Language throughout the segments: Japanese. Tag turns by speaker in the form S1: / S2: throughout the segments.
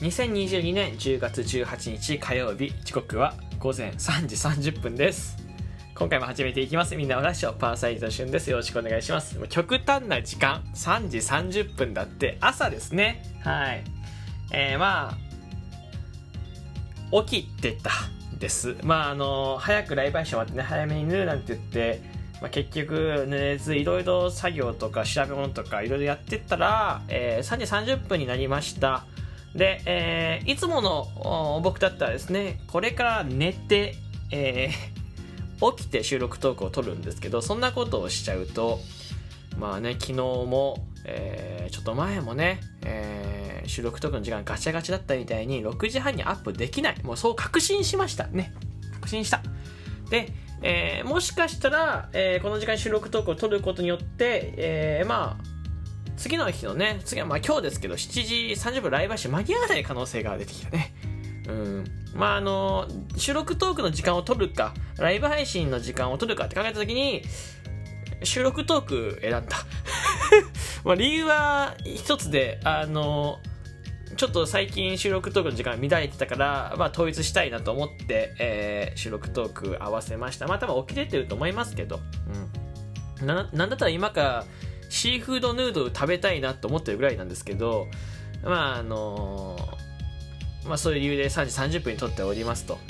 S1: 2022年10月18日火曜日時刻は午前3時30分です。今回も始めていきます。みんなおらっしょパーサイズの旬です。よろしくお願いします。極端な時間3時30分だって朝ですね。はい。えー、まあ起きてたです。まああの早くライブ配信終わってね早めに寝るなんて言ってまあ、結局寝れずいろいろ作業とか調べ物とかいろいろやってったら、えー、3時30分になりました。で、えー、いつもの僕だったらですねこれから寝て、えー、起きて収録トークを撮るんですけどそんなことをしちゃうとまあね昨日も、えー、ちょっと前もね、え、収録トークの時間ガチャガチャだったみたいに6時半にアップできない。もうそう確信しました。ね。確信した。でえ、もしかしたら、え、この時間収録トークを撮ることによって、え、まあ、次の日のね、次はまあ今日ですけど、7時30分ライブ配信間に合わない可能性が出てきたね。うん。まああの、収録トークの時間を取るか、ライブ配信の時間を取るかって考えたときに、収録トーク選んだ。まあ理由は一つで、あの、ちょっと最近収録トークの時間乱れてたから、まあ、統一したいなと思って、えー、収録トーク合わせました。まあ、多分起きれてると思いますけど、うん。な、なんだったら今からシーフードヌードル食べたいなと思ってるぐらいなんですけど、まあ、あのー、まあ、そういう理由で3時30分に撮っておりますと。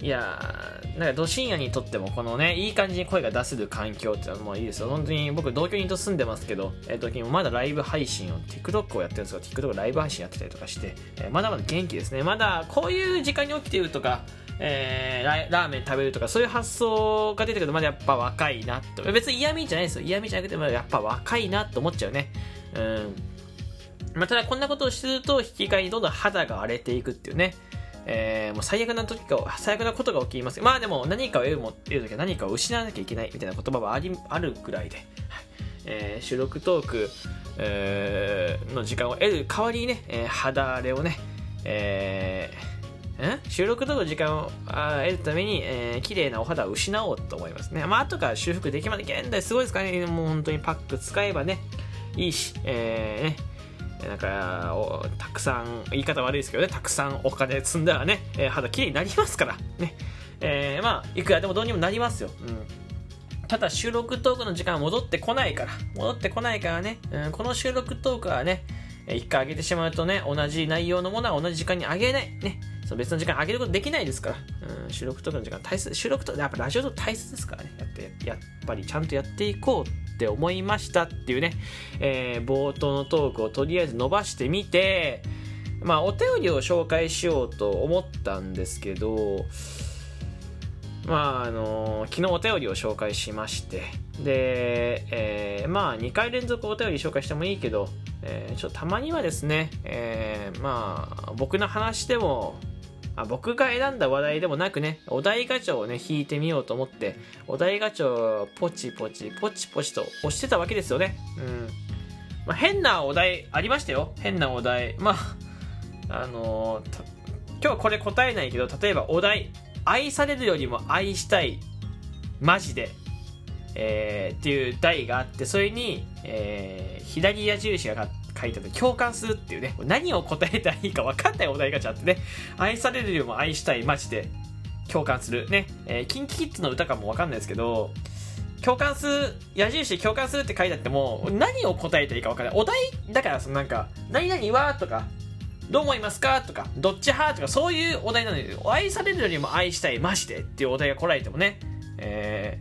S1: うん。いやなんか、ど深夜にとっても、このね、いい感じに声が出せる環境っていうのもいいですよ。本当に、僕、同居人と住んでますけど、えっ、ー、と、まだライブ配信を、TikTok をやってるんですけど、TikTok ライブ配信やってたりとかして、えー、まだまだ元気ですね。まだ、こういう時間に起きてるとか、えー、ラーメン食べるとか、そういう発想が出てくると、まだやっぱ若いなと。別に嫌味じゃないですよ。嫌味じゃなくて、まだやっぱ若いなと思っちゃうね。うん。まあ、ただ、こんなことをしてると、引き換えにどんどん肌が荒れていくっていうね。えー、もう最悪な時か、最悪なことが起きます。まあでも何かを得るも得るときは何かを失わなきゃいけないみたいな言葉はありあるくらいで、はいえー、収録トーク、えー、の時間を得る代わりにね、えー、肌荒れをね、えー、収録トークの時間を得るために、えー、綺麗なお肌を失おうと思いますね。まあ後から修復できません。現代すごいですからね。もう本当にパック使えばね、いいし、えー、ね、なんかたくさん言い方悪いですけどねたくさんお金積んだらね、えー、肌きれいになりますからね、えー、まあいくらでもどうにもなりますよ、うん、ただ収録トークの時間は戻ってこないから戻ってこないからね、うん、この収録トークはね一回上げてしまうとね同じ内容のものは同じ時間に上げない。ね。その別の時間上げることできないですから、うん、収録トークの時間大切収録とやっぱラジオと大切ですからね。やってやっぱりちゃんとやっていこう。って思いましたっていうね、えー、冒頭のトークをとりあえず伸ばしてみて、まあ、お便りを紹介しようと思ったんですけど、まあ、あの、昨日お便りを紹介しまして、で、えー、まあ、2回連続お便り紹介してもいいけど、えー、ちょっとたまにはですね、えー、まあ、僕の話でもあ僕が選んだ話題でもなくね、お題ガチャをね、引いてみようと思って、お題ガチャをポチポチ、ポチポチと押してたわけですよね。うん。まあ、変なお題ありましたよ。変なお題。まあ、あのー、今日はこれ答えないけど、例えばお題、愛されるよりも愛したい、マジで、えー、っていう題があって、それに、えー、左矢印が書いてあって共感するっていうね、何を答えたらいいか分かんないお題がちゃってね、愛されるよりも愛したい、マジで共感する。ね、えー、キンキキッズの歌かも分かんないですけど、共感する、矢印で共感するって書いてあっても、何を答えたらいいか分かんない。お題、だからそのなんか、何々はとか、どう思いますかとか、どっち派とか、そういうお題なので、愛されるよりも愛したい、マジでっていうお題が来られてもね、え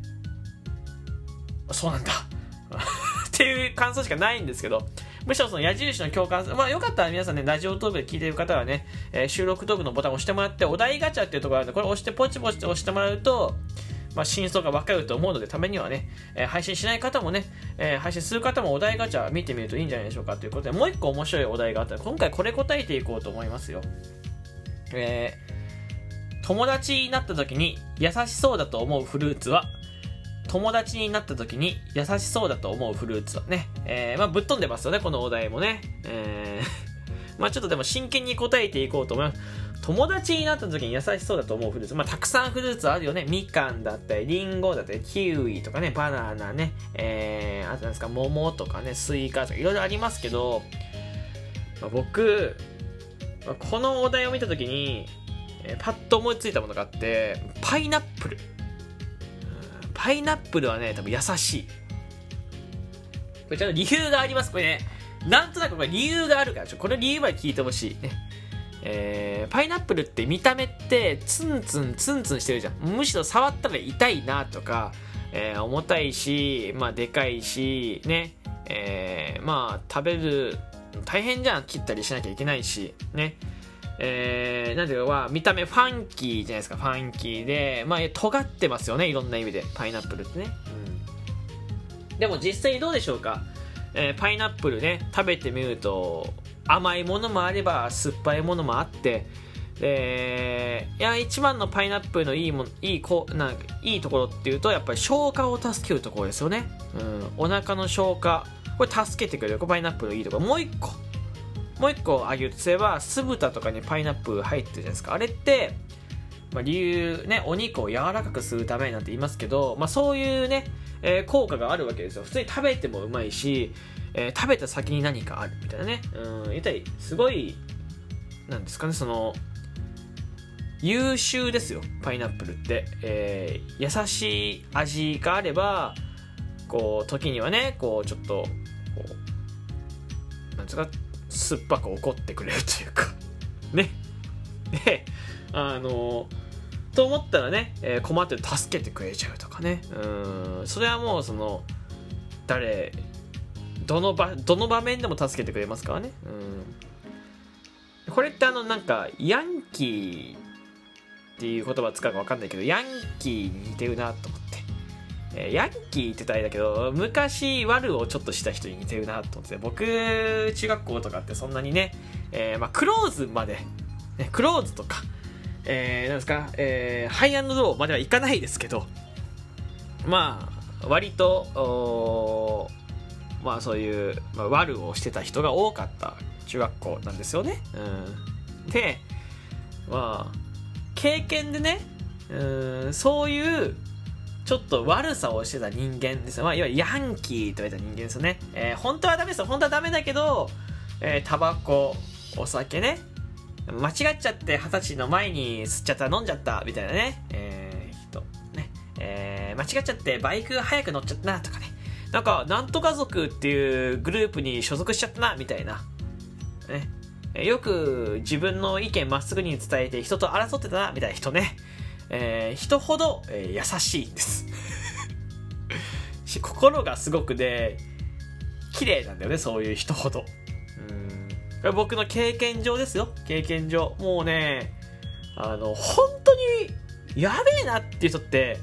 S1: ー、そうなんだ。っていう感想しかないんですけど、むしろその矢印の共感、まあよかったら皆さんね、ラジオトークで聞いてる方はね、えー、収録トークのボタンを押してもらって、お題ガチャっていうところがあるので、これ押してポチポチ押してもらうと、まあ、真相がわかると思うので、ためにはね、えー、配信しない方もね、えー、配信する方もお題ガチャ見てみるといいんじゃないでしょうかということで、もう一個面白いお題があったら、今回これ答えていこうと思いますよ。えー、友達になった時に優しそうだと思うフルーツは友達になった時に優しそうだと思うフルーツはね、えー、まあ、ぶっ飛んでますよね、このお題もね。えー、まあちょっとでも真剣に答えていこうと思います。友達になった時に優しそうだと思うフルーツ。まあ、たくさんフルーツあるよね。みかんだったり、りんごだったり、キウイとかね、バナナね、えー、あとなんですか、桃とかね、スイカとかいろいろありますけど、まあ、僕、まあこのお題を見た時に、えーパッと思いついたものがあってパイナップルパイナップルはね多分優しい。これちゃんと理由があります。これねなんとなくこれ理由があるからちょこれ理由まで聞いてほしい。ね。えーパイナップルって見た目ってツンツンツンツンしてるじゃん。むしろ触ったら痛いなとか、えー重たいしまあでかいしね。えーまあ食べる大変じゃん。切ったりしなきゃいけないしね。えー、なんていうか、まあ、見た目ファンキーじゃないですかファンキーでまあ尖ってますよねいろんな意味で。パイナップルってね、うん、でも実際どうでしょうか、えーパイナップルね食べてみると甘いものもあれば酸っぱいものもあって。でいや一番のパイナップルのいいもんいいこなんかいいところっていうとやっぱり消化を助けるところですよね、うん、お腹の消化。これ助けてくれる。パイナップルいいところ。もう一個。もう一個挙げるとすれば酢豚とかにパイナップル入ってるじゃないですか。あれって、まあ、理由ねお肉を柔らかくするためなんて言いますけど、まあ、そういうね、えー効果があるわけですよ。普通に食べてもうまいし、えー食べた先に何かあるみたいなね。うん言ったりすごいなんですかねその優秀ですよ。パイナップルって、えー優しい味があればこう時にはねこうちょっとこうなんですか酸っぱく怒ってくれるというか。ね。であのと思ったらね、えー困って助けてくれちゃうとかね。うん。それはもうその誰どの場どの場面でも助けてくれますからね。うん。これってあのなんかヤンキーっていう言葉使うか分かんないけどヤンキーに似てるなと思って、えヤンキーって言ったらあれだけど昔悪をちょっとした人に似てるなと思って僕中学校とかってそんなにね、えーまあ、クローズまで、ね、クローズとか、えーなんですか、えーハイアンドローまではいかないですけどまあ割とまあそういう、まあ、悪をしてた人が多かった中学校なんですよね。うん、でまあ経験でねうんそういうちょっと悪さをしてた人間ですよ、まあ、いわゆるヤンキーと言われた人間ですよね、えー本当はダメですよ。本当はダメだけど、えータバコお酒ね。間違っちゃって二十歳の前に吸っちゃった飲んじゃったみたいなね、えー人ね、えー間違っちゃってバイク早く乗っちゃったなとかね。なんかなんとか族っていうグループに所属しちゃったなみたいな。ね。よく自分の意見まっすぐに伝えて人と争ってたなみたいな人ね、えー人ほど、えー優しいんです。心がすごくね綺麗なんだよねそういう人ほど。うん。僕の経験上ですよ。経験上。もうねあの本当にやべえなっていう人って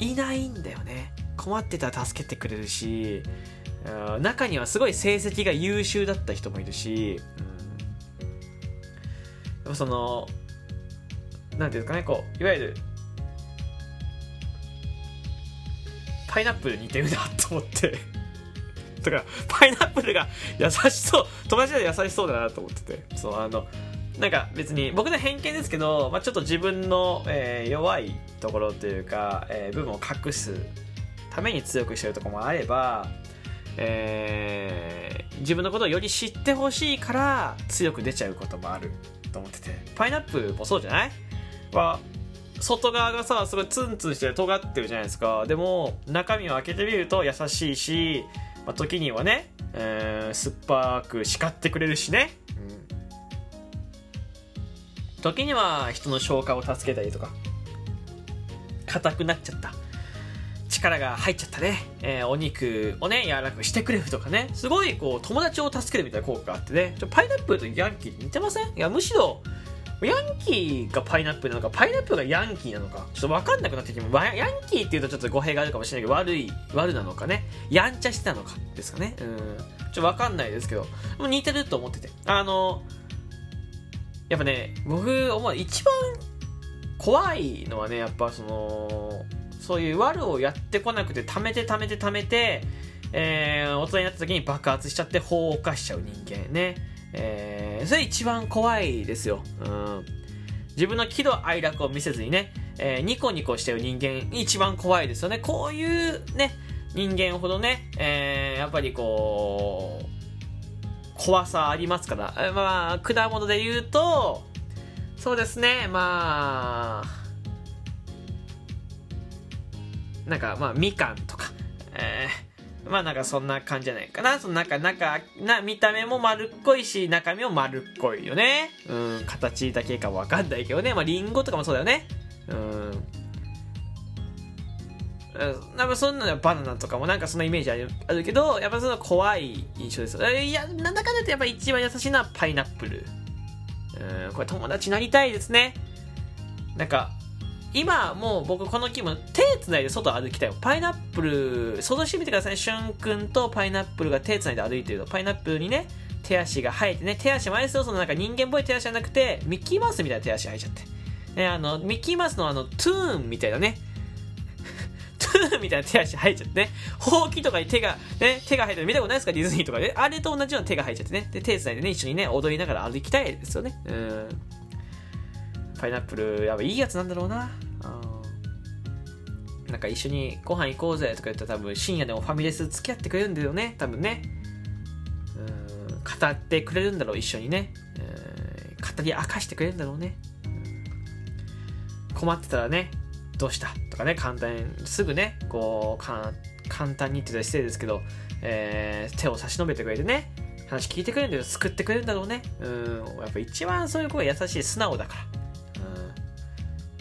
S1: いないんだよね。困ってたら助けてくれるし中にはすごい成績が優秀だった人もいるし、うん、そのなんていうんですかねこういわゆるパイナップル似てるなと思って。だからパイナップルが優しそう友達で優しそうだなと思ってて。そうあのなんか別に僕の偏見ですけど、まあ、ちょっと自分の、えー弱いところというか、えー部分を隠すために強くしてるとこもあれば、えー自分のことをより知ってほしいから強く出ちゃうこともあると思ってて。パイナップルもそうじゃない？は外側がさすごいツンツンして尖ってるじゃないですか。でも中身を開けてみると優しいし、まあ、時にはね、えー酸っぱく叱ってくれるしね、うん。時には人の消化を助けたりとか。硬くなっちゃった。力が入っちゃったね、えーお肉をね柔らかくしてくれるとかね。すごいこう友達を助けるみたいな効果があってね。ちょパイナップルとヤンキー似てません？いやむしろヤンキーがパイナップルなのかパイナップルがヤンキーなのかちょっと分かんなくなってきてヤンキーっていうとちょっと語弊があるかもしれないけど悪い悪なのかねやんちゃしてたのかですかね。うん。ちょっと分かんないですけど。でも似てると思ってて。あのやっぱね僕思う一番怖いのはねやっぱそのそういう悪をやってこなくて貯めて貯めて貯めて、えー大人になった時に爆発しちゃって法を犯しちゃう人間ね、えーそれ一番怖いですよ、うん、自分の喜怒哀楽を見せずにね、えーニコニコしてる人間一番怖いですよね。こういうね人間ほどね、えーやっぱりこう怖さありますから。えまあ果物で言うとそうですねまあなんかまあみかんとかえーまあなんかそんな感じじゃないかな。そのなんか、な、見た目も丸っこいし、中身も丸っこいよね。うん、形だけかわかんないけどね。まあリンゴとかもそうだよね。うん。うんなんかそんなのバナナとかもなんかそんなイメージあるあるけど、やっぱその怖い印象です。いや、なんだかんだ言ってやっぱ一番優しいのはパイナップル。うん、これ友達なりたいですね。なんか、今もう僕この気分手つないで外歩きたいパイナップル想像してみてください。しゅんくんとパイナップルが手つないで歩いてると。パイナップルにね手足が生えてね。手足前するそのなんか人間っぽい手足じゃなくてミッキーマウスみたいな手足生えちゃって。ねあのミッキーマウスのあのトゥーンみたいなね。トゥーンみたいな手足生えちゃってね。ほうきとかに手がね手が生えてる見たことないですか？ディズニーとかで。あれと同じような手が生えちゃってね。で手つないでね一緒にね踊りながら歩きたいですよね。うん。パイナップルやっぱいいやつなんだろうな。なんか一緒にご飯行こうぜとか言ったら多分深夜でもファミレス付き合ってくれるんだよね。多分ね。うん。語ってくれるんだろう一緒にね。語り明かしてくれるんだろうね。困ってたらねどうしたとかね簡単にすぐねこうか簡単にって言ったら失礼ですけど、えー手を差し伸べてくれてね話聞いてくれるんだよ。救ってくれるんだろうね。うん。やっぱ一番そういう子が優しい素直だから。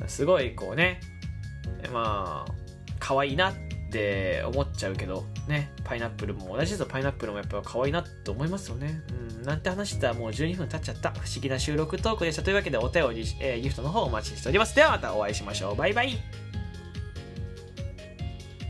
S1: すごいこうねまあ可愛いなって思っちゃうけどねパイナップルも同じですよ。パイナップルもやっぱ可愛いなって思いますよね。うんなんて話したらもう12分経っちゃった。不思議な収録トークでした。というわけでお便り、えギフトの方お待ちしております。ではまたお会いしましょう。バイバイ。